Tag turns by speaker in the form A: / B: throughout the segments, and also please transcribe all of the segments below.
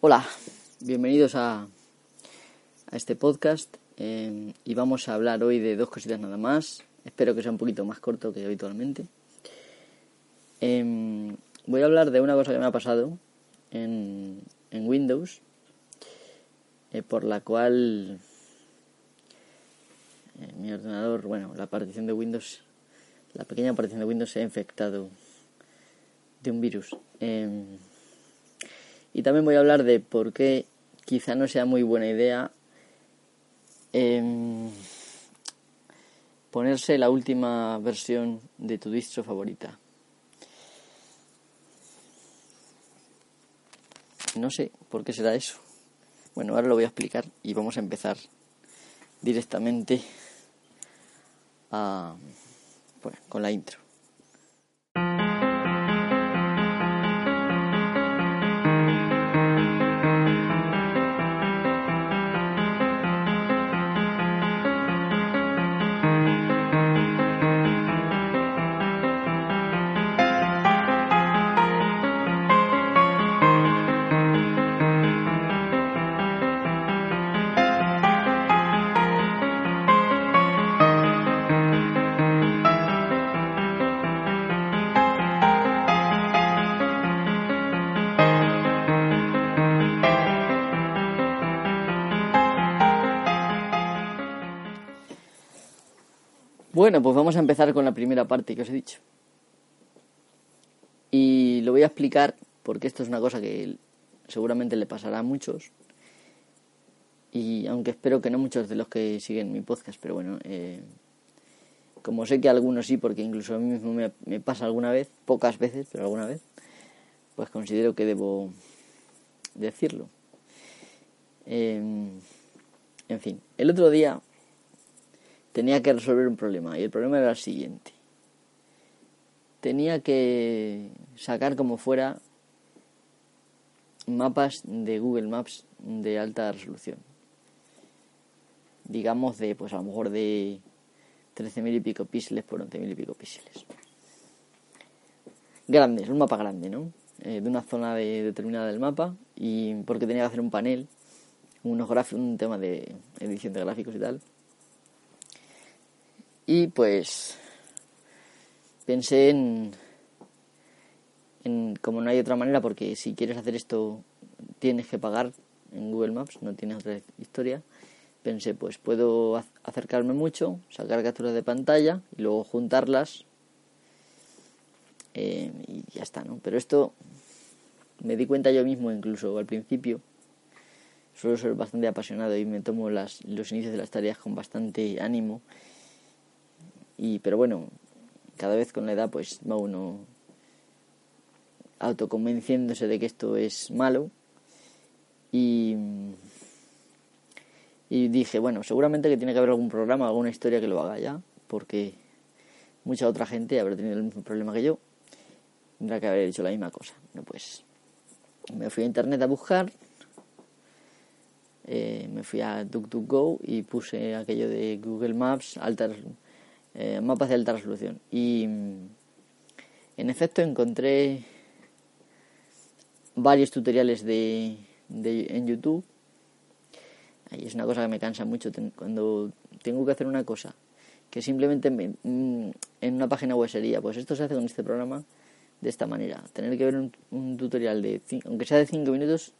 A: Hola, bienvenidos a, a este podcast eh, y vamos a hablar hoy de dos cositas nada más. Espero que sea un poquito más corto que habitualmente. Eh, voy a hablar de una cosa que me ha pasado en, en Windows, eh, por la cual mi ordenador, bueno, la partición de Windows, la pequeña partición de Windows se ha infectado de un virus. Y también voy a hablar de por qué quizá no sea muy buena idea eh, ponerse la última versión de tu distro favorita. No sé por qué será eso. Bueno, ahora lo voy a explicar y vamos a empezar directamente a, con la intro. Bueno, pues vamos a empezar con la primera parte que os he dicho. Y lo voy a explicar porque esto es una cosa que seguramente le pasará a muchos. Y aunque espero que no muchos de los que siguen mi podcast, pero bueno, eh, como sé que algunos sí, porque incluso a mí mismo me, pasa alguna vez, pocas veces, pero alguna vez, pues considero que debo decirlo. Eh, en fin, el otro día tenía que resolver un problema y el problema era el siguiente. Tenía que sacar como fuera mapas de Google Maps de alta resolución. Digamos de, pues a lo mejor de 13.000 y pico píxeles por 11.000 y pico píxeles. Grandes, un mapa grande, ¿no? Eh, de una zona determinada del mapa y porque tenía que hacer un panel, unos gráficos, un tema de edición de gráficos y tal y pues pensé en, como no hay otra manera, porque si quieres hacer esto tienes que pagar en Google Maps, no tienes otra historia. Pensé, pues puedo acercarme mucho, sacar capturas de pantalla y luego juntarlas eh, y ya está, ¿no? Pero esto me di cuenta yo mismo, incluso al principio, suelo ser bastante apasionado y me tomo las, los inicios de las tareas con bastante ánimo y, pero bueno, cada vez con la edad pues va uno autoconvenciéndose de que esto es malo. Y, y dije, bueno, seguramente que tiene que haber algún programa, alguna historia que lo haga ya, porque mucha otra gente habrá tenido el mismo problema que yo. Tendrá que haber hecho la misma cosa. No, pues me fui a internet a buscar, eh, me fui a DuckDuckGo y puse aquello de Google Maps, altas eh, mapas de alta resolución. Y en efecto encontré varios tutoriales de, en YouTube. Ahí es una cosa que me cansa mucho cuando tengo que hacer una cosa que simplemente mm, en una página web sería, pues esto se hace con este programa de esta manera. Tener que ver un, tutorial de, aunque sea de 5 minutos,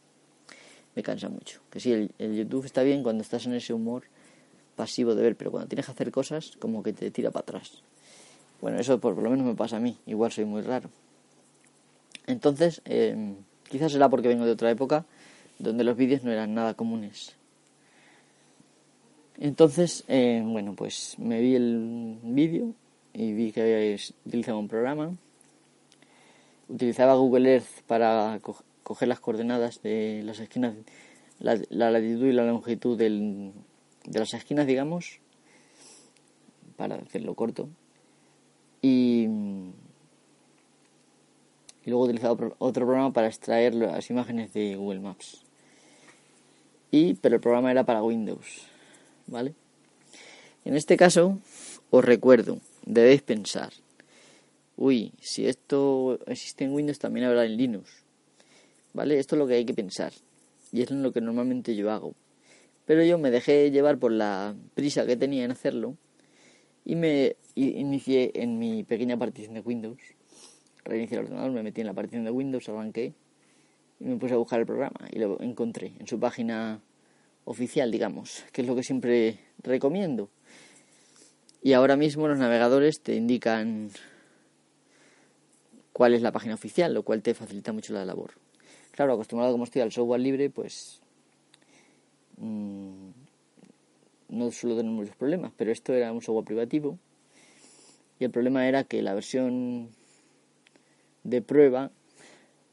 A: me cansa mucho. Que sí, el YouTube está bien cuando estás en ese humor pasivo de ver, pero cuando tienes que hacer cosas, como que te tira para atrás. Bueno, eso por lo menos me pasa a mí, igual soy muy raro. Entonces, eh, quizás será porque vengo de otra época donde los vídeos no eran nada comunes. Entonces, eh, bueno, pues me vi el vídeo y vi que utilizaba un programa. Utilizaba Google Earth para coger las coordenadas de las esquinas, la latitud y la longitud del, de las esquinas, digamos, para hacerlo corto. Y, luego he utilizado otro programa para extraer las imágenes de Google Maps. Y, pero el programa era para Windows, ¿vale? En este caso, os recuerdo, debéis pensar, uy, si esto existe en Windows, también habrá en Linux, ¿vale? Esto es lo que hay que pensar. y es lo que normalmente yo hago. Pero yo me dejé llevar por la prisa que tenía en hacerlo y me inicié en mi pequeña partición de Windows. Reinicié el ordenador, me metí en la partición de Windows, arranqué y me puse a buscar el programa y lo encontré en su página oficial, digamos, que es lo que siempre recomiendo. Y ahora mismo los navegadores te indican cuál es la página oficial, lo cual te facilita mucho la labor. Claro, acostumbrado como estoy al software libre, pues mmm, no suelo tener muchos problemas, pero esto era un software privativo y el problema era que la versión de prueba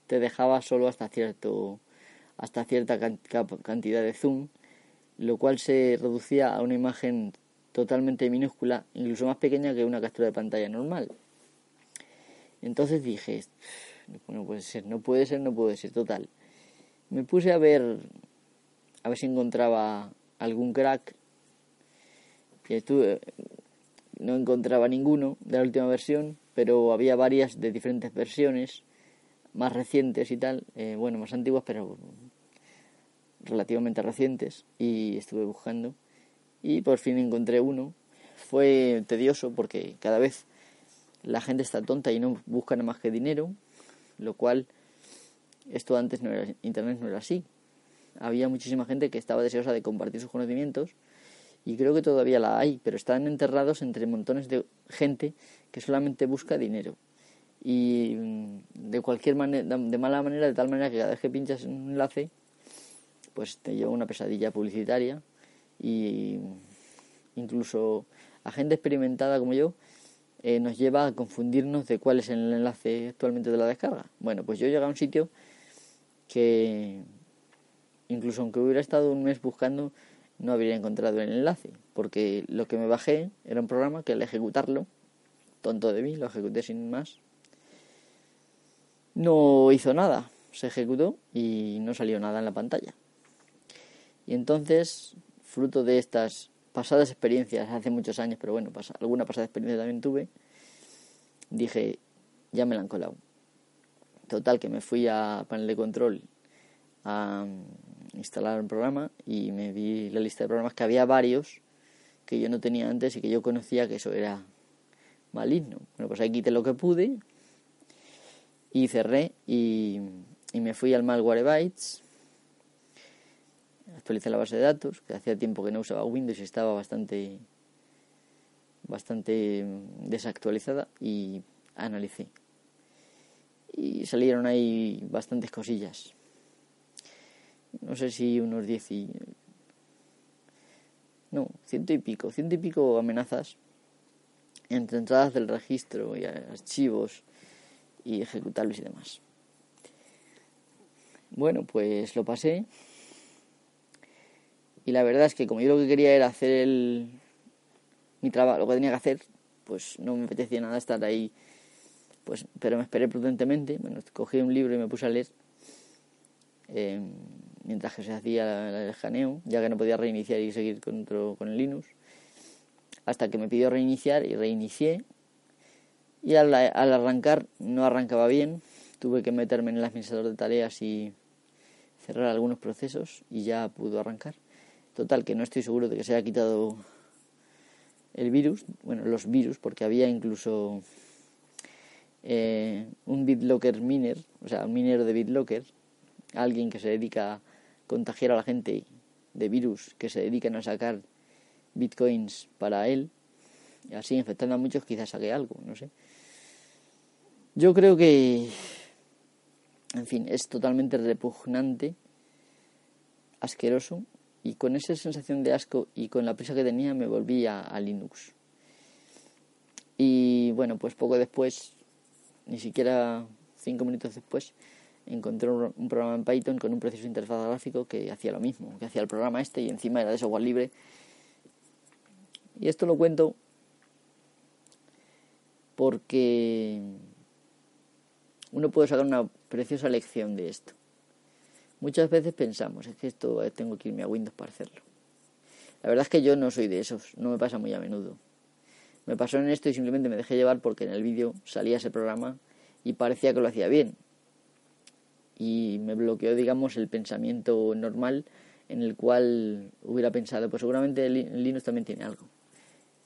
A: te dejaba solo hasta cierto hasta cierta cantidad de zoom, lo cual se reducía a una imagen totalmente minúscula, incluso más pequeña que una captura de pantalla normal. Entonces dije, no puede ser, no puede ser, no puede ser, total. Me puse a ver a ver si encontraba algún crack. Y estuve, no encontraba ninguno de la última versión, pero había varias de diferentes versiones, más recientes y tal, eh, bueno, más antiguas, pero relativamente recientes, y estuve buscando. Y por fin encontré uno. Fue tedioso porque cada vez la gente está tonta y no busca nada más que dinero, lo cual esto antes no era, internet no era así había muchísima gente que estaba deseosa de compartir sus conocimientos y creo que todavía la hay, pero están enterrados entre montones de gente que solamente busca dinero. Y mm, de cualquier de mala manera, de tal manera que cada vez que pinchas un enlace, pues te lleva una pesadilla publicitaria y incluso a gente experimentada como yo eh, nos lleva a confundirnos de cuál es el enlace actualmente de la descarga. Bueno, pues yo llegué a un sitio que incluso aunque hubiera estado un mes buscando, no habría encontrado el enlace, porque lo que me bajé era un programa que al ejecutarlo, tonto de mí, lo ejecuté sin más, no hizo nada, se ejecutó y no salió nada en la pantalla. Y entonces, fruto de estas pasadas experiencias, hace muchos años, pero bueno, alguna pasada experiencia también tuve, dije, ya me la han colado. Total, que me fui a panel de control a instalar un programa y me vi la lista de programas que había varios que yo no tenía antes y que yo conocía que eso era maligno. Bueno, pues ahí quité lo que pude y cerré y, y me fui al malware bytes actualicé la base de datos que hacía tiempo que no usaba Windows y estaba bastante bastante desactualizada y analicé y salieron ahí bastantes cosillas no sé si unos 10 y... No, ciento y pico, ciento y pico amenazas entre entradas del registro y archivos y ejecutables y demás. Bueno, pues lo pasé. Y la verdad es que como yo lo que quería era hacer el mi trabajo, lo que tenía que hacer, pues no me apetecía nada estar ahí. Pues, pero me esperé prudentemente, bueno, cogí un libro y me puse a leer. Eh, mientras que se hacía el escaneo, ya que no podía reiniciar y seguir con, con el Linux, hasta que me pidió reiniciar y reinicié. Y al, arrancar no arrancaba bien, tuve que meterme en el administrador de tareas y cerrar algunos procesos y ya pudo arrancar. Total, que no estoy seguro de que se haya quitado el virus, bueno, los virus, porque había incluso eh, un BitLocker miner, o sea, un minero de BitLocker, alguien que se dedica contagiar a la gente de virus que se dedican a sacar bitcoins para él, y así infectando a muchos quizás saque algo, no sé. Yo creo que, en fin, es totalmente repugnante, asqueroso, y con esa sensación de asco y con la prisa que tenía me volví a Linux. Y bueno, pues poco después, ni siquiera cinco minutos después, encontré un, programa en Python con un proceso de interfaz gráfico que hacía lo mismo, que hacía el programa este y encima era de software libre. Y esto lo cuento porque uno puede sacar una preciosa lección de esto. Muchas veces pensamos, es que esto eh, tengo que irme a Windows para hacerlo. La verdad es que yo no soy de esos, no me pasa muy a menudo. Me pasó en esto y simplemente me dejé llevar porque en el vídeo salía ese programa y parecía que lo hacía bien y me bloqueó, digamos, el pensamiento normal en el cual hubiera pensado, pues seguramente Linux también tiene algo.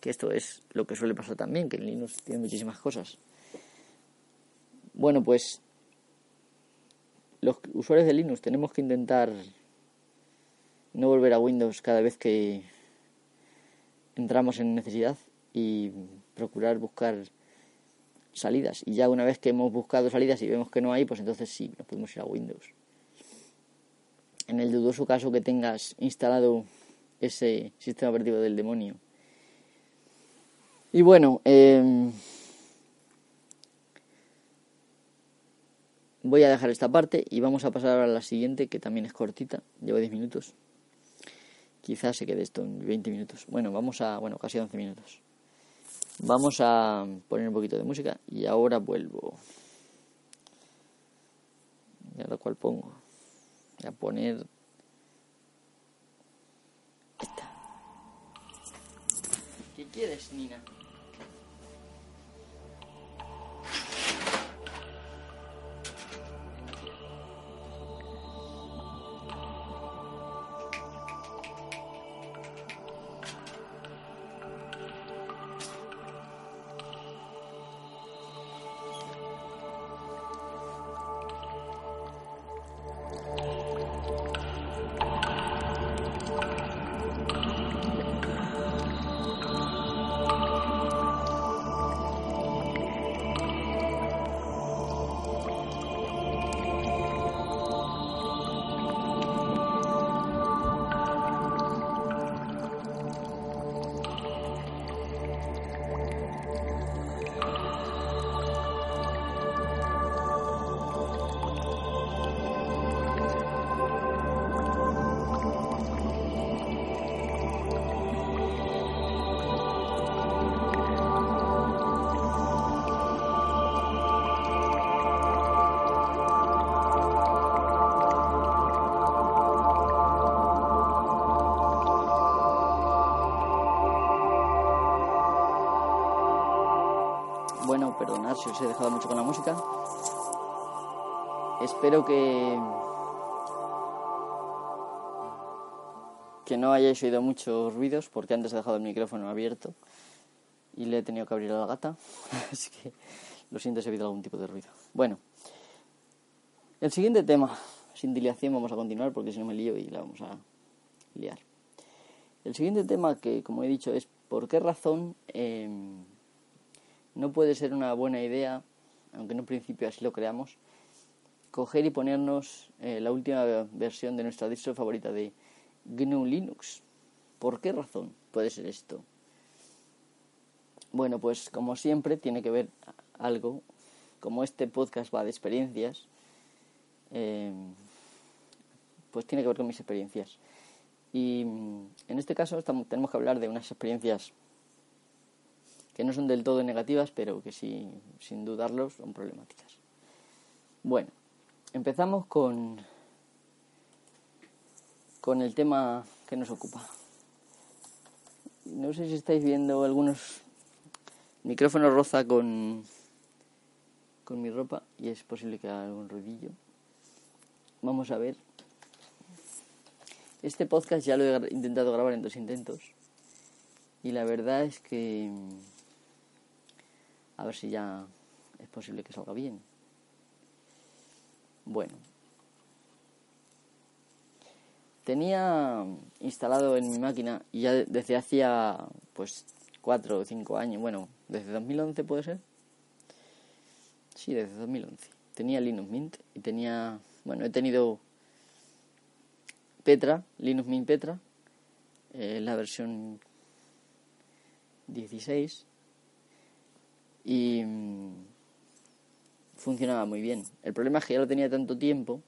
A: Que esto es lo que suele pasar también, que Linux tiene muchísimas cosas. Bueno, pues los usuarios de Linux tenemos que intentar no volver a Windows cada vez que entramos en necesidad y procurar buscar salidas. Y ya una vez que hemos buscado salidas y vemos que no hay, pues entonces sí, nos podemos ir a Windows. En el dudoso caso que tengas instalado ese sistema operativo del demonio. Y bueno, em, voy a dejar esta parte y vamos a pasar a la siguiente, que también es cortita, lleva 10 minutos. Quizás se quede esto en 20 minutos. Bueno, vamos a, bueno, casi 11 minutos. Vamos a poner un poquito de música y ahora vuelvo. ¿Y ahora cuál pongo? Voy a poner esta. ¿Qué quieres, Nina? Si os he dejado mucho con la música. Espero que que no hayáis oído muchos ruidos porque antes he dejado el micrófono abierto y le he tenido que abrir a la gata, así que lo siento si he oído algún tipo de ruido. Bueno, el siguiente tema, sin dilación vamos a continuar porque si no me lío y la vamos a liar. El siguiente tema que, como he dicho, es por qué razón em, no puede ser una buena idea, aunque en un principio así lo creamos, coger y ponernos eh, la última versión de nuestra distro favorita de GNU Linux. ¿Por qué razón puede ser esto? Bueno, pues como siempre tiene que ver algo, como este podcast va de experiencias, eh, pues tiene que ver con mis experiencias. Y mm, en este caso tenemos que hablar de unas experiencias que no son del todo negativas, pero que sí, sin dudarlo, son problemáticas. Bueno, empezamos con, con el tema que nos ocupa. No sé si estáis viendo algunos micrófonos roza con, con mi ropa y es posible que haga algún ruidillo. Vamos a ver. Este podcast ya lo he intentado grabar en dos intentos y la verdad es que a ver si ya es posible que salga bien. Bueno. Tenía instalado en mi máquina y ya desde hacía pues cuatro o cinco años, bueno, desde 2011 puede ser. Sí, desde 2011. Tenía Linux Mint y tenía, bueno, he tenido Petra, Linux Mint Petra, eh, la versión 16 y mm, funcionaba muy bien. El problema es que ya lo tenía tanto tiempo.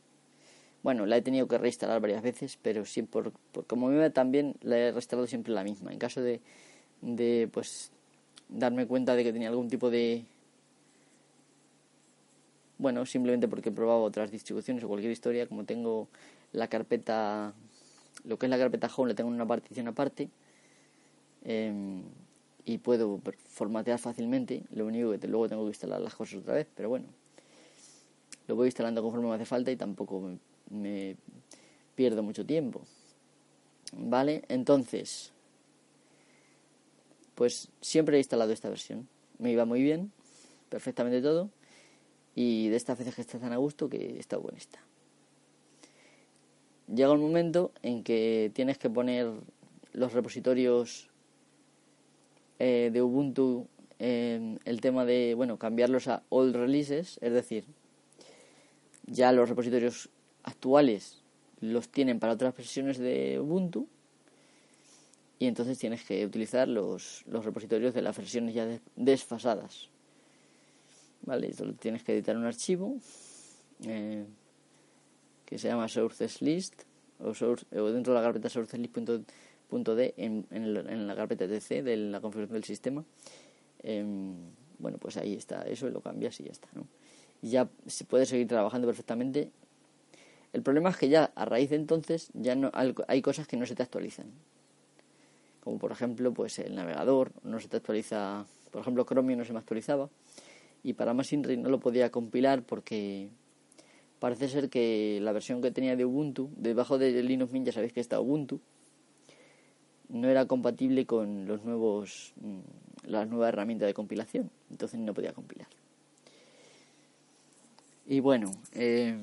A: Bueno, la he tenido que reinstalar varias veces, pero siempre, por, como me va también, la he reinstalado siempre la misma. En caso de, de pues darme cuenta de que tenía algún tipo de bueno, simplemente porque he probado otras distribuciones o cualquier historia, como tengo la carpeta, lo que es la carpeta home, le tengo una partición aparte, eh, y puedo formatear fácilmente. Lo único que luego tengo que instalar las cosas otra vez, pero bueno. lo voy instalando conforme me hace falta y tampoco me, pierdo mucho tiempo. ¿Vale? Entonces, pues siempre he instalado esta versión. Me iba muy bien, perfectamente todo. Y de estas veces que está tan a gusto que está buena esta. Llega un momento en que tienes que poner los repositorios eh, de Ubuntu en el tema de, bueno, cambiarlos a old releases, es decir, ya los repositorios actuales los tienen para otras versiones de Ubuntu y entonces tienes que utilizar los, los repositorios de las versiones ya desfasadas. Vale, solo tienes que editar un archivo eh, que se llama sources list o, dentro de la carpeta sourceslist.d en, en, la carpeta tc de la configuración del sistema. Em, bueno, pues ahí está eso lo cambias y ya está, ¿no? Y ya se puede seguir trabajando perfectamente. El problema es que ya a raíz de entonces ya no hay cosas que no se te actualizan. Como por ejemplo, pues el navegador no se te actualiza, por ejemplo, Chromium no se me actualizaba y para Machinery no lo podía compilar porque parece ser que la versión que tenía de Ubuntu, debajo de Linux Mint ya sabéis que está Ubuntu, no era compatible con los nuevos mm, las nuevas herramientas de compilación, entonces no podía compilar. Y bueno, em,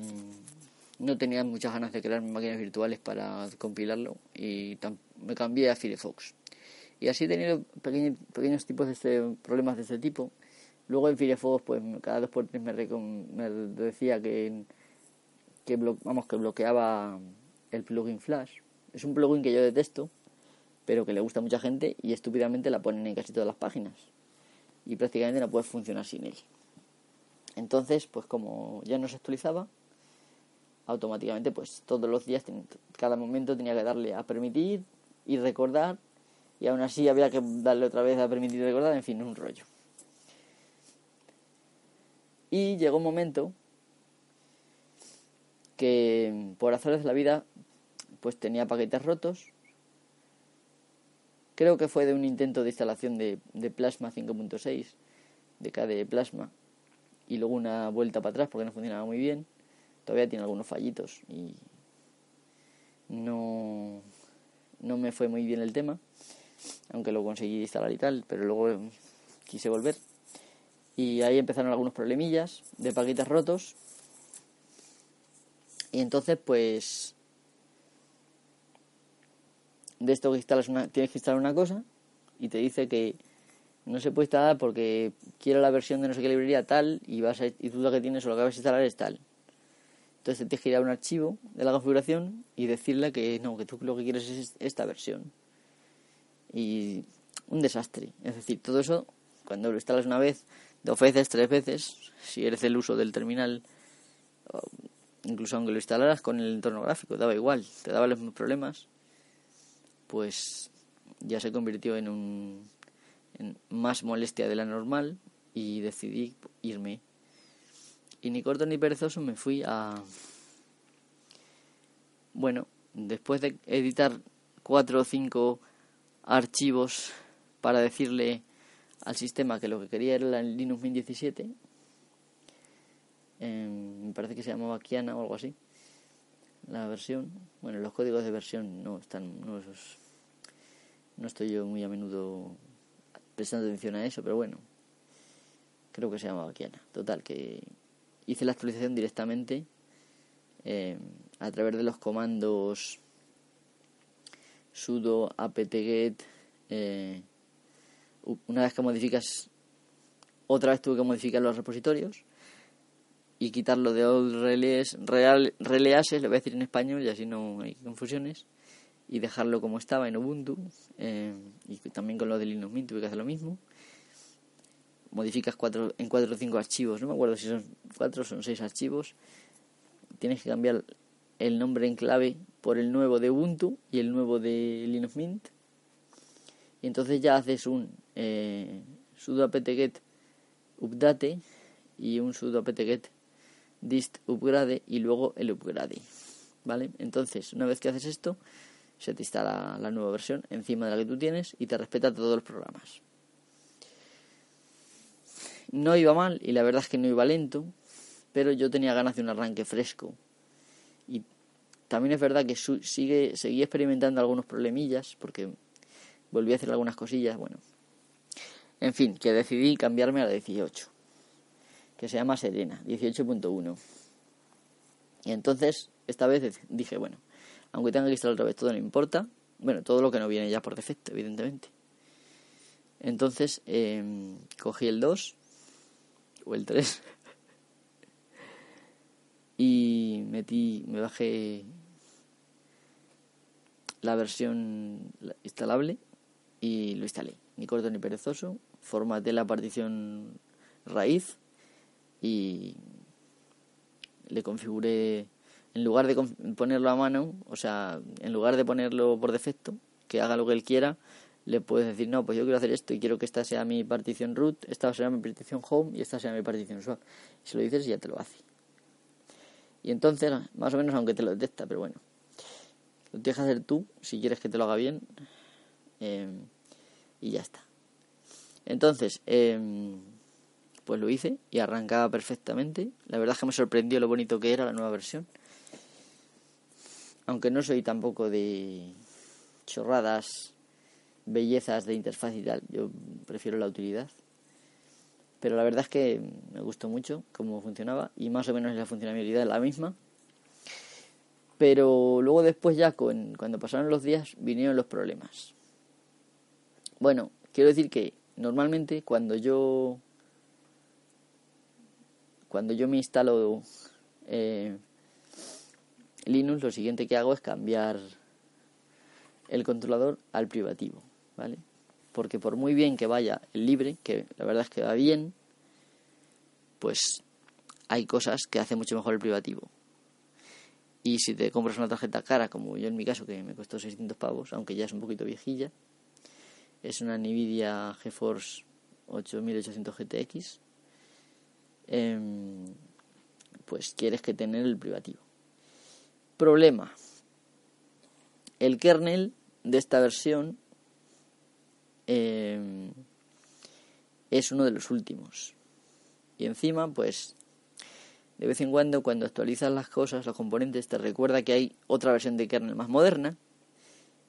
A: no tenía muchas ganas de crear máquinas virtuales para compilarlo y me cambié a Firefox. Y así he tenido pequeños, pequeños tipos de este, problemas de este tipo. Luego en Firefox, pues cada dos por tres me, me decía que, que, vamos, que bloqueaba el plugin Flash. Es un plugin que yo detesto, pero que le gusta a mucha gente y estúpidamente la ponen en casi todas las páginas. Y prácticamente no puede funcionar sin él. Entonces, pues como ya no se actualizaba, automáticamente pues todos los días, cada momento tenía que darle a permitir y recordar y aún así había que darle otra vez a permitir y recordar, en fin, un rollo. Y llegó un momento que por hacerles la vida pues tenía paquetes rotos. Creo que fue de un intento de instalación de, de Plasma 5.6, de KDE Plasma, y luego una vuelta para atrás porque no funcionaba muy bien. Todavía tiene algunos fallitos y no, no me fue muy bien el tema, aunque lo conseguí instalar y tal, pero luego quise volver. Y ahí empezaron algunos problemillas de paquetes rotos. Y entonces pues de esto que instalas una, tienes que instalar una cosa y te dice que no se puede instalar porque quiero la versión de no sé qué librería tal y vas a, y tú lo que tienes o lo que vas a instalar es tal. Entonces tienes que ir a un archivo de la configuración y decirle que no, que tú lo que quieres es esta versión. Y un desastre. Es decir, todo eso, cuando lo instalas una vez, te ofreces tres veces, si eres el uso del terminal, incluso aunque lo instalaras con el entorno gráfico, daba igual, te daba los mismos problemas, pues ya se convirtió en un más molestia de la normal y decidí irme. Y ni corto ni perezoso me fui a... Bueno, después de editar cuatro o cinco archivos para decirle al sistema que lo que quería era el Linux Mint 17, em, me parece que se llamaba Kiana o algo así, la versión. Bueno, los códigos de versión no están, no, no estoy yo muy a menudo prestando atención a eso, pero bueno, creo que se llamaba Kiana. Total, que hice la actualización directamente eh, a través de los comandos sudo apt-get. Eh, una vez que modificas, otra vez tuve que modificar los repositorios y quitarlo de old release, real, releases, le voy a decir en español y así no hay confusiones y dejarlo como estaba en Ubuntu eh, y también con lo de Linux Mint tuve que hacer lo mismo. Modificas cuatro, en cuatro o cinco archivos no me acuerdo si son cuatro o son seis archivos. Tienes que cambiar el nombre en clave por el nuevo de Ubuntu y el nuevo de Linux Mint. Y entonces ya haces un eh, sudo apt-get update y un sudo apt-get dist upgrade y luego el upgrade vale entonces una vez que haces esto se te instala la nueva versión encima de la que tú tienes y te respeta todos los programas. No iba mal y la verdad es que no iba lento, pero yo tenía ganas de un arranque fresco. Y también es verdad que sigue, seguí experimentando algunos problemillas, porque volví a hacer algunas cosillas, bueno. En fin, que decidí cambiarme a la 18, que se llama Serena, 18.1. Y entonces, esta vez dije, bueno, aunque tenga que instalar otra vez todo, no importa. Bueno, todo lo que no viene ya por defecto, evidentemente. Entonces, em, cogí el 2 o el 3 y metí, me bajé la versión instalable y lo instalé. Ni corto ni perezoso. Formaté la partición raíz y le configuré, en lugar de ponerlo a mano, o sea, en lugar de ponerlo por defecto, que haga lo que él quiera, le puedes decir, no, pues yo quiero hacer esto y quiero que esta sea mi partición root, esta sea mi partición home y esta sea mi partición swap. Y se lo dices ya te lo hace. Y entonces, más o menos, aunque te lo detecta, pero bueno, lo tienes que hacer tú si quieres que te lo haga bien. Em, y ya está. Entonces, em, pues lo hice y arrancaba perfectamente. La verdad es que me sorprendió lo bonito que era la nueva versión. Aunque no soy tampoco de chorradas, bellezas de interfaz y tal, yo prefiero la utilidad. Pero la verdad es que me gustó mucho cómo funcionaba y más o menos la funcionalidad es la misma. Pero luego después ya cuando pasaron los días vinieron los problemas. Bueno, quiero decir que normalmente cuando yo cuando yo me instalo eh, Linux, lo siguiente que hago es cambiar el controlador al privativo, ¿vale? Porque por muy bien que vaya el libre, que la verdad es que va bien, pues hay cosas que hace mucho mejor el privativo. Y si te compras una tarjeta cara, como yo en mi caso, que me costó 600 pavos, aunque ya es un poquito viejilla, es una Nvidia GeForce 8800 GTX, em, pues quieres que tener el privativo. Problema. El kernel de esta versión em, es uno de los últimos. Y encima, pues de vez en cuando cuando actualizas las cosas, los componentes, te recuerda que hay otra versión de kernel más moderna.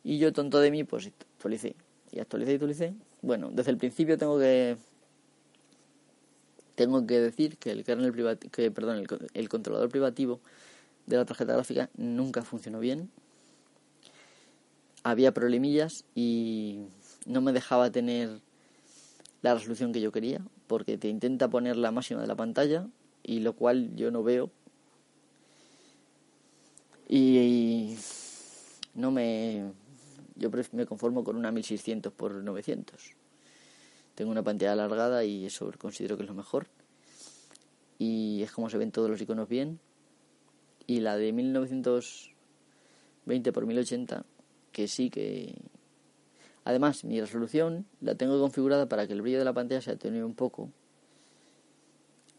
A: Y yo, tonto de mí, pues actualicé. Y actualicé y actualicé. Bueno, desde el principio tengo que tengo que decir que el kernel privativo, que perdón, el, el controlador privativo de la tarjeta gráfica nunca funcionó bien. Había problemillas y no me dejaba tener la resolución que yo quería, porque te intenta poner la máxima de la pantalla y lo cual yo no veo. Y, no me. Yo me conformo con una 1600 por 900. Tengo una pantalla alargada y eso considero que es lo mejor. Y es como se ven todos los iconos bien. Y la de 1920 por 1080, que sí que. Además, mi resolución la tengo configurada para que el brillo de la pantalla se atenúe un poco.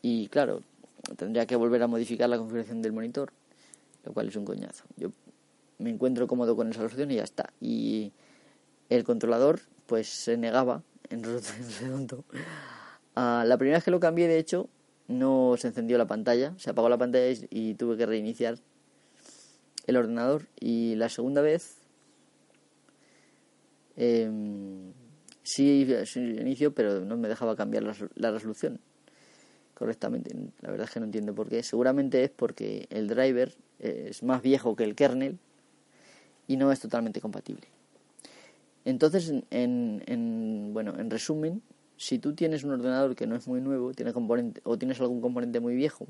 A: Y claro, tendría que volver a modificar la configuración del monitor, lo cual es un coñazo. Yo me encuentro cómodo con esa resolución y ya está. Y el controlador, pues se negaba en redondo. La primera vez que lo cambié, de hecho, no se encendió la pantalla, se apagó la pantalla y, tuve que reiniciar el ordenador. Y la segunda vez, eh, sí, sí inicio, pero no me dejaba cambiar la resolución correctamente. La verdad es que no entiendo por qué. Seguramente es porque el driver es más viejo que el kernel y no es totalmente compatible. Entonces, en, en, bueno, en resumen, si tú tienes un ordenador que no es muy nuevo, tiene componente, o tienes algún componente muy viejo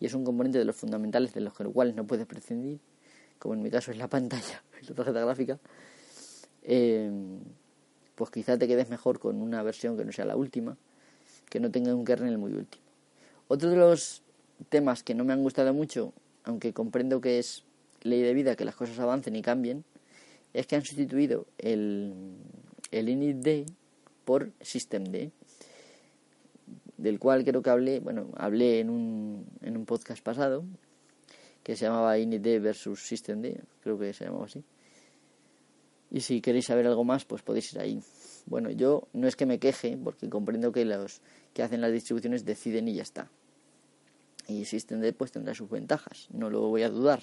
A: y es un componente de los fundamentales de los cuales no puedes prescindir, como en mi caso es la pantalla, la tarjeta gráfica, eh, pues quizá te quedes mejor con una versión que no sea la última, que no tenga un kernel muy último. Otro de los temas que no me han gustado mucho, aunque comprendo que es ley de vida que las cosas avancen y cambien, es que han sustituido el, el initd por systemd, del cual creo que hablé, bueno, hablé en un, en un podcast pasado, que se llamaba initd versus systemd, creo que se llamaba así. Y si queréis saber algo más, pues podéis ir ahí. Bueno, yo no es que me queje, porque comprendo que los que hacen las distribuciones deciden y ya está. Y SystemD pues tendrá sus ventajas, no lo voy a dudar.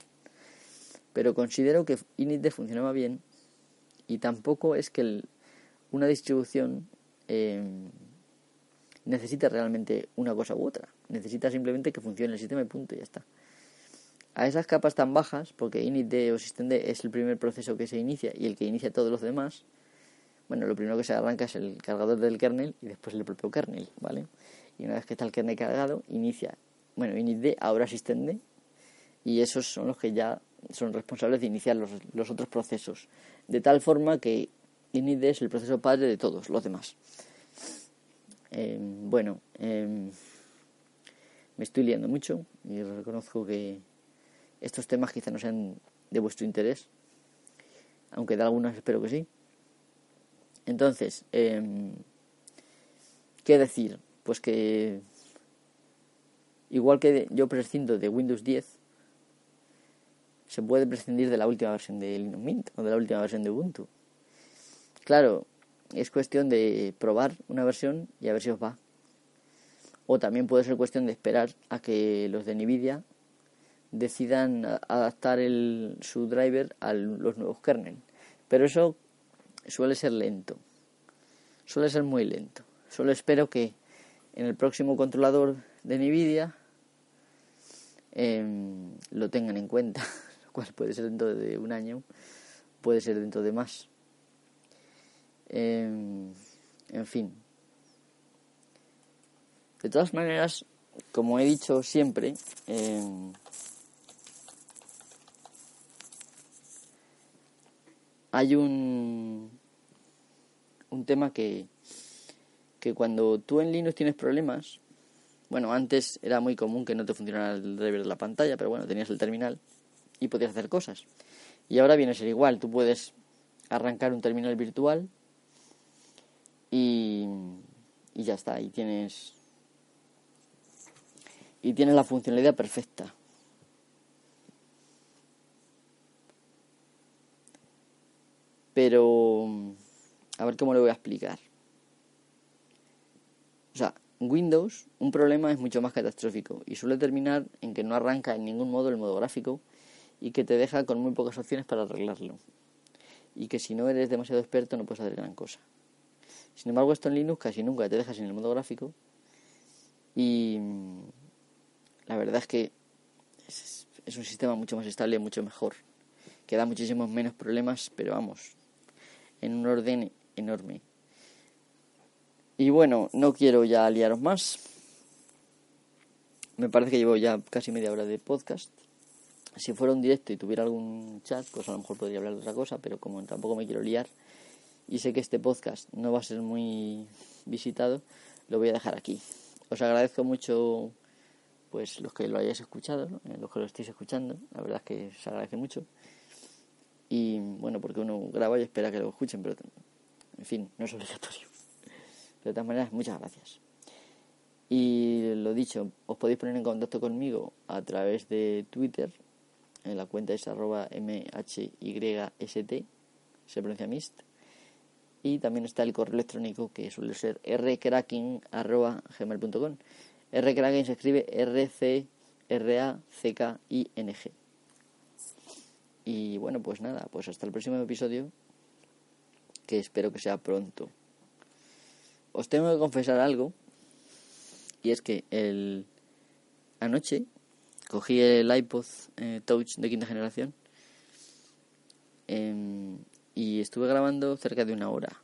A: Pero considero que initd funcionaba bien y tampoco es que una distribución eh, necesite realmente una cosa u otra. Necesita simplemente que funcione el sistema y punto, ya está. A esas capas tan bajas, porque initd o systemd es el primer proceso que se inicia y el que inicia todos los demás, bueno, lo primero que se arranca es el cargador del kernel y después el propio kernel, ¿vale? Y una vez que está el kernel cargado, inicia, bueno, initd, ahora systemd, y esos son los que ya son responsables de iniciar los, los otros procesos. De tal forma que initd es el proceso padre de todos los demás. Em, bueno, em, me estoy liando mucho y reconozco que estos temas quizá no sean de vuestro interés, aunque de algunas espero que sí. Entonces, em, ¿qué decir? Pues que igual que yo prescindo de Windows 10, se puede prescindir de la última versión de Linux Mint o de la última versión de Ubuntu. Claro, es cuestión de probar una versión y a ver si os va. O también puede ser cuestión de esperar a que los de Nvidia decidan adaptar el, su driver a los nuevos kernel. Pero eso suele ser lento. Suele ser muy lento. Solo espero que en el próximo controlador de Nvidia em, lo tengan en cuenta, lo cual puede ser dentro de un año, puede ser dentro de más. Em, en fin. De todas maneras, como he dicho siempre, em, hay un, un tema que, que cuando tú en Linux tienes problemas, bueno, antes era muy común que no te funcionara el driver de la pantalla, pero bueno, tenías el terminal y podías hacer cosas. Y ahora viene a ser igual, tú puedes arrancar un terminal virtual y, y ya está, y tienes y tienes la funcionalidad perfecta. Pero a ver cómo lo voy a explicar. O sea, Windows, un problema es mucho más catastrófico y suele terminar en que no arranca en ningún modo el modo gráfico y que te deja con muy pocas opciones para arreglarlo. Y que si no eres demasiado experto no puedes hacer gran cosa. Sin embargo, esto en Linux casi nunca te deja sin el modo gráfico. Y mm, la verdad es que es, un sistema mucho más estable mucho mejor. Que da muchísimos menos problemas, pero vamos, en un orden enorme. Y bueno, no quiero ya liaros más. Me parece que llevo ya casi media hora de podcast. Si fuera un directo y tuviera algún chat, pues a lo mejor podría hablar de otra cosa, pero como tampoco me quiero liar, y sé que este podcast no va a ser muy visitado, lo voy a dejar aquí. Os agradezco mucho pues los que lo hayáis escuchado, eh, los que lo estéis escuchando, la verdad es que se agradece mucho. Y bueno, porque uno graba y espera que lo escuchen, pero en fin, no es obligatorio. de todas maneras, muchas gracias. Y lo dicho, os podéis poner en contacto conmigo a través de Twitter, en la cuenta es arroba mhyst, se pronuncia mist, y también está el correo electrónico que suele ser rcracking.gmail.com. Rcracking se escribe R-C-R-A-C-K-I-N-G. Y bueno, pues nada, pues hasta el próximo episodio, que espero que sea pronto. Os tengo que confesar algo, y es que el anoche cogí el iPod eh, Touch de quinta generación em, y estuve grabando cerca de una hora.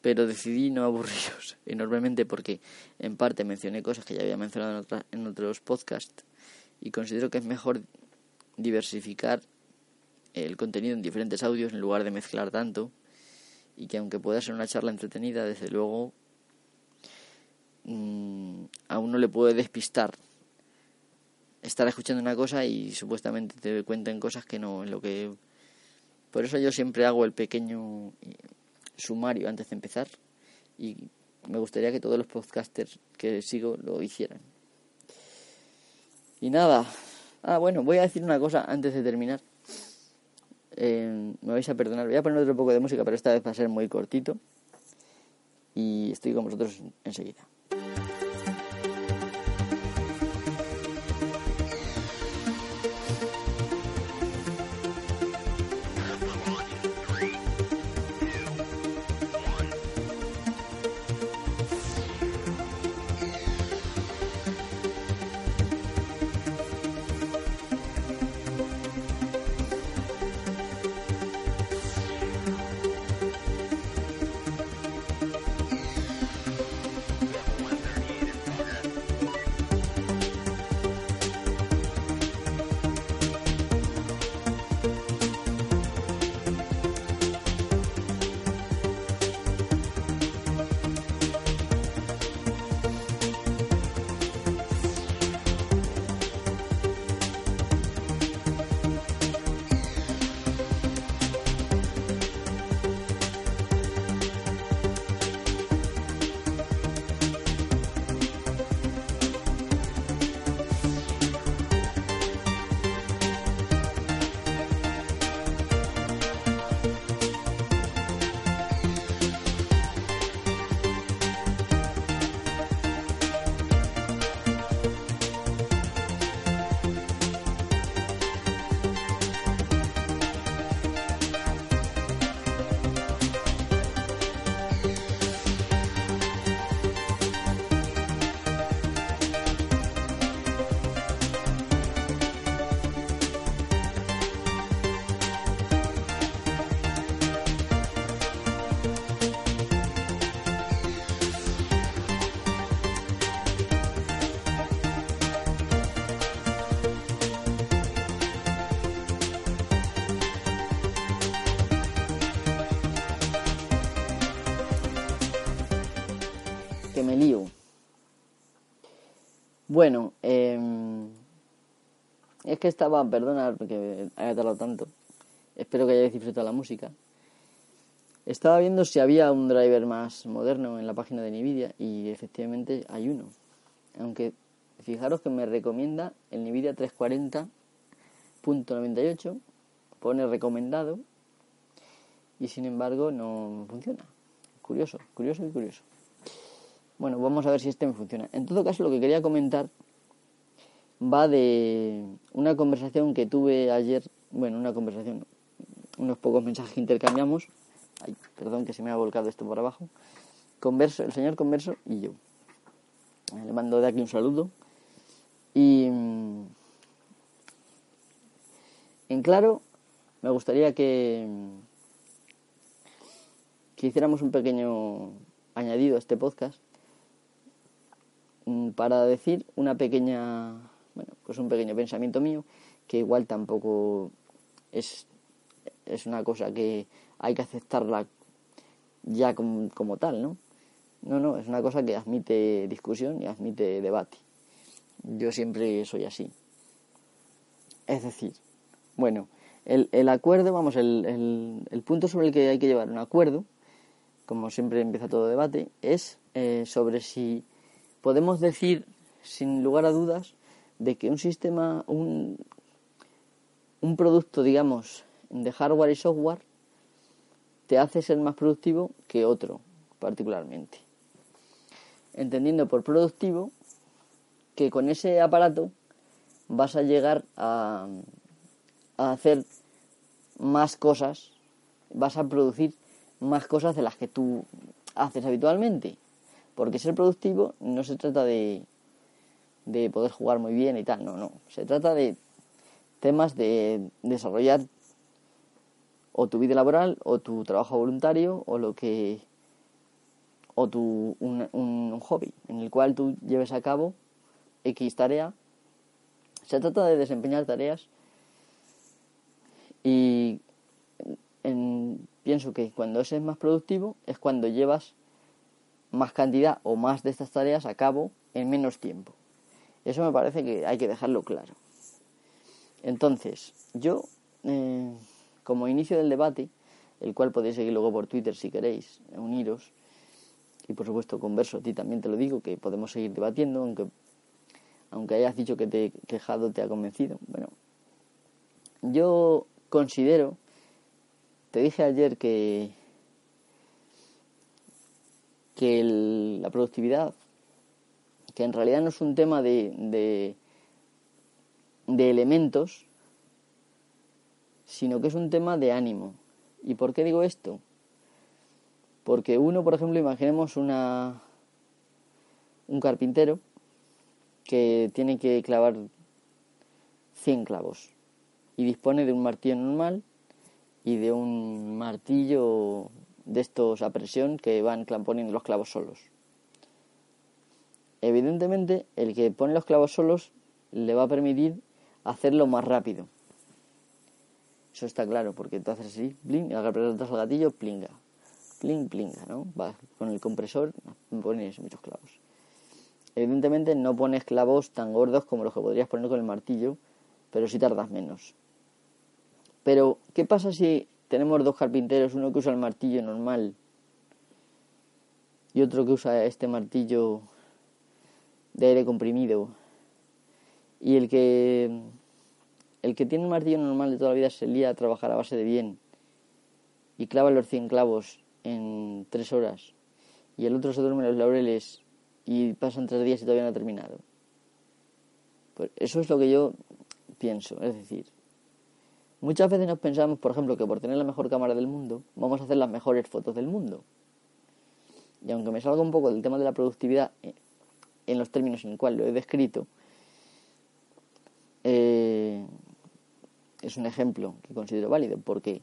A: Pero decidí no aburriros enormemente porque en parte mencioné cosas que ya había mencionado en, en otros podcasts y considero que es mejor diversificar el contenido en diferentes audios en lugar de mezclar tanto y que aunque pueda ser una charla entretenida, desde luego mmm, a uno le puede despistar estar escuchando una cosa y supuestamente te cuenten cosas que no es lo que por eso yo siempre hago el pequeño sumario antes de empezar y me gustaría que todos los podcasters que sigo lo hicieran. Y nada, ah bueno, voy a decir una cosa antes de terminar. Eh, me vais a perdonar, voy a poner otro poco de música, pero esta vez va a ser muy cortito. Y estoy con vosotros enseguida. Me lío. Bueno, em, es que estaba, perdona porque haya tardado tanto. Espero que hayáis disfrutado la música. Estaba viendo si había un driver más moderno en la página de Nvidia y efectivamente hay uno. Aunque fijaros que me recomienda el Nvidia 340.98, pone recomendado y sin embargo no funciona. Curioso, curioso y curioso. Bueno, vamos a ver si este me funciona. En todo caso, lo que quería comentar va de una conversación que tuve ayer, bueno, una conversación, unos pocos mensajes que intercambiamos Ay, perdón que se me ha volcado esto por abajo. Converso, el señor Converso y yo. Le mando de aquí un saludo. Y mm, en claro, me gustaría que, que hiciéramos un pequeño añadido a este podcast mm, para decir una pequeña, bueno, pues un pequeño pensamiento mío que igual tampoco es, es una cosa que hay que aceptarla ya como, tal, ¿no? No, no, es una cosa que admite discusión y admite debate. Yo siempre soy así. Es decir, bueno, el, el acuerdo, vamos, el, el, punto sobre el que hay que llevar un acuerdo, como siempre empieza todo debate, es eh, sobre si podemos decir, sin lugar a dudas, de que un sistema, un, un producto, digamos, de hardware y software, te hace ser más productivo que otro, particularmente. Entendiendo por productivo que con ese aparato vas a llegar a, hacer más cosas, vas a producir más cosas de las que tú haces habitualmente. Porque ser productivo no se trata de, de poder jugar muy bien y tal, no, no. Se trata de temas de desarrollar o tu vida laboral o tu trabajo voluntario o lo que o tu un, un, hobby en el cual tú lleves a cabo X tarea. Se trata de desempeñar tareas y pienso que cuando ese es más productivo es cuando llevas más cantidad o más de estas tareas a cabo en menos tiempo. Eso me parece que hay que dejarlo claro. Entonces, yo eh, como inicio del debate, el cual podéis seguir luego por Twitter si queréis, uniros. Y por supuesto, converso a ti también te lo digo, que podemos seguir debatiendo, aunque, aunque hayas dicho que te he quejado, te ha convencido. Bueno, yo considero, te dije ayer que, que la productividad, que en realidad no es un tema de, de, de elementos, sino que es un tema de ánimo. ¿Y por qué digo esto? Porque uno, por ejemplo, imaginemos una un carpintero que tiene que clavar 100 clavos y dispone de un martillo normal y de un martillo de estos a presión que van poniendo los clavos solos. Evidentemente, el que pone los clavos solos le va a permitir hacerlo más rápido. Eso está claro, porque tú haces así, bling, apretas el gatillo, plinga. Pling, plinga, ¿no? Con el compresor, pones muchos clavos. Evidentemente no pones clavos tan gordos como los que podrías poner con el martillo, pero sí tardas menos. Pero, ¿qué pasa si tenemos dos carpinteros, uno que usa el martillo normal y otro que usa este martillo de aire comprimido? Y el que el que tiene un martillo normal de toda la vida se lía a trabajar a base de bien y clava los 100 clavos en tres horas y el otro se duerme los laureles y pasan tres días y todavía no ha terminado. Pues eso es lo que yo pienso, es decir, muchas veces nos pensamos, por ejemplo, que por tener la mejor cámara del mundo vamos a hacer las mejores fotos del mundo. Y aunque me salga un poco del tema de la productividad eh, en los términos en los cuales lo he descrito, eh, es un ejemplo que considero válido, porque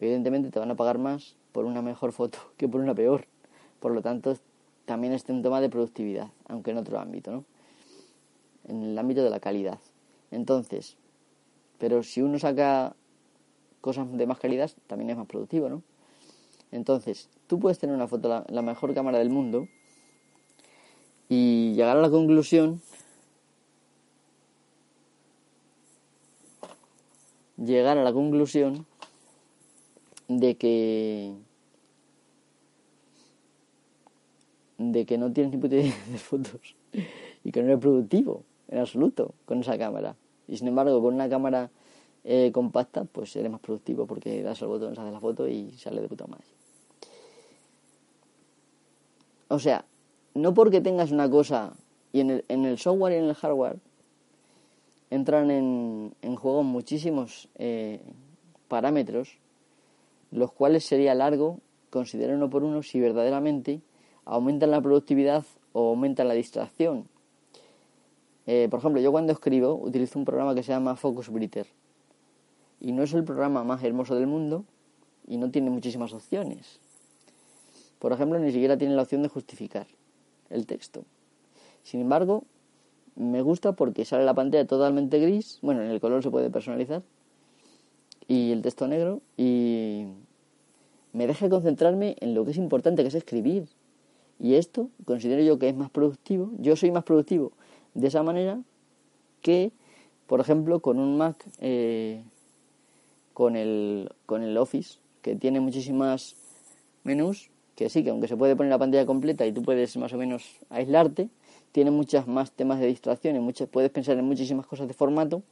A: evidentemente te van a pagar más por una mejor foto que por una peor. Por lo tanto, también es un tema de productividad, aunque en otro ámbito, ¿no? En el ámbito de la calidad. Entonces, pero si uno saca cosas de más calidad, también es más productivo, ¿no? Entonces, tú puedes tener una foto, la, la mejor cámara del mundo, y llegar a la conclusión llegar a la conclusión de que de que no tienes ni puta idea de fotos y que no eres productivo en absoluto con esa cámara. Y sin embargo, con una cámara eh, compacta, pues eres más productivo porque das el botón, se hace la foto y sale de puta madre. O sea, no porque tengas una cosa y en el, en el software y en el hardware entran en, en juego muchísimos eh, parámetros, los cuales sería largo considerar uno por uno si verdaderamente aumentan la productividad o aumentan la distracción. Eh, por ejemplo, yo cuando escribo utilizo un programa que se llama Focus Breeder y no es el programa más hermoso del mundo y no tiene muchísimas opciones. Por ejemplo, ni siquiera tiene la opción de justificar el texto. Sin embargo, me gusta porque sale la pantalla totalmente gris, bueno, en el color se puede personalizar, y el texto negro, y me deja concentrarme en lo que es importante, que es escribir. Y esto considero yo que es más productivo, yo soy más productivo de esa manera que, por ejemplo, con un Mac, eh, con, el, con el Office, que tiene muchísimas menús, que sí, que aunque se puede poner la pantalla completa y tú puedes más o menos aislarte, tiene muchas más temas de distracción y muchas, puedes pensar en muchísimas cosas de formato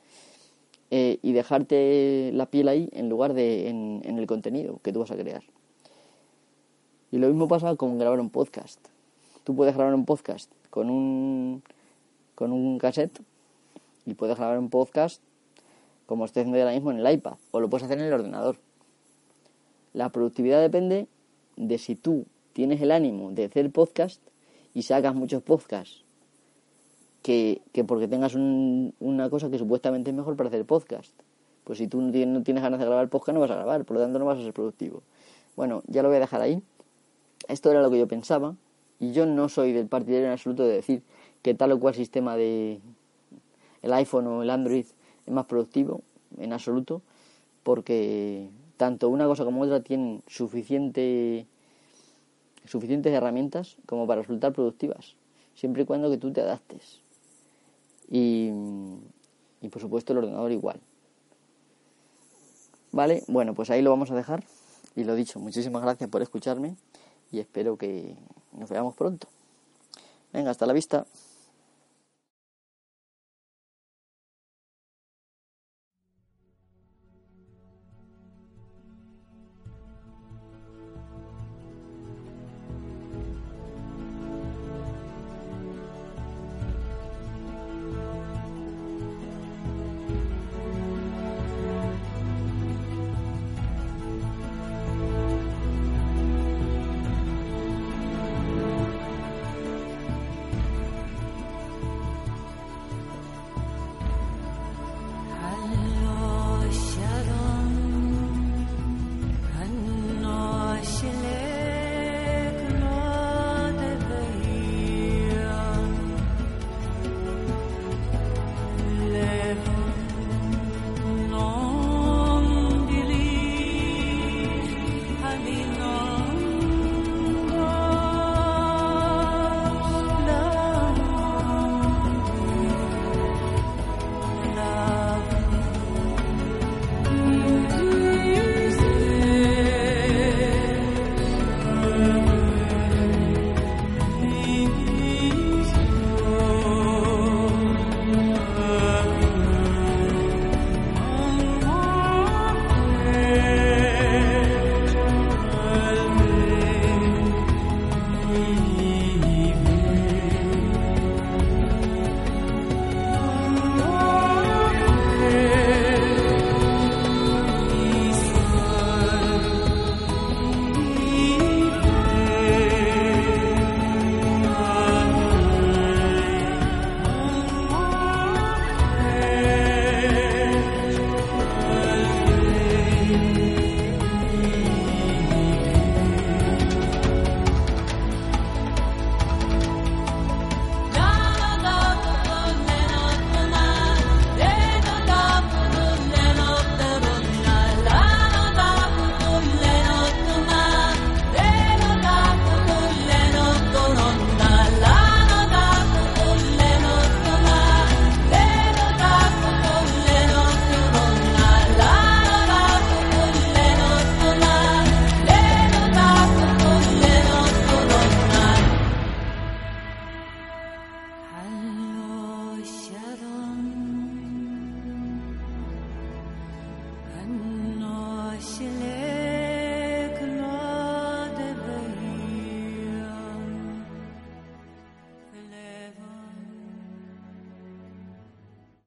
A: eh, y dejarte la piel ahí en lugar de en, en, el contenido que tú vas a crear. Y lo mismo pasa con grabar un podcast. Tú puedes grabar un podcast con un, con un cassette y puedes grabar un podcast como estoy haciendo ahora mismo en el iPad o lo puedes hacer en el ordenador. La productividad depende de si tú tienes el ánimo de hacer podcast y sacas muchos podcasts que, que porque tengas una cosa que supuestamente es mejor para hacer podcast. Pues si tú no tienes, no tienes ganas de grabar podcast no vas a grabar, por lo tanto no vas a ser productivo. Bueno, ya lo voy a dejar ahí. Esto era lo que yo pensaba y yo no soy del partidario en absoluto de decir que tal o cual sistema de el iPhone o el Android es más productivo, en absoluto, porque tanto una cosa como otra tienen suficiente suficientes herramientas como para resultar productivas, siempre y cuando que tú te adaptes. Y, y por supuesto el ordenador igual. Vale, bueno, pues ahí lo vamos a dejar. Y lo dicho, muchísimas gracias por escucharme y espero que nos veamos pronto. Venga, hasta la vista.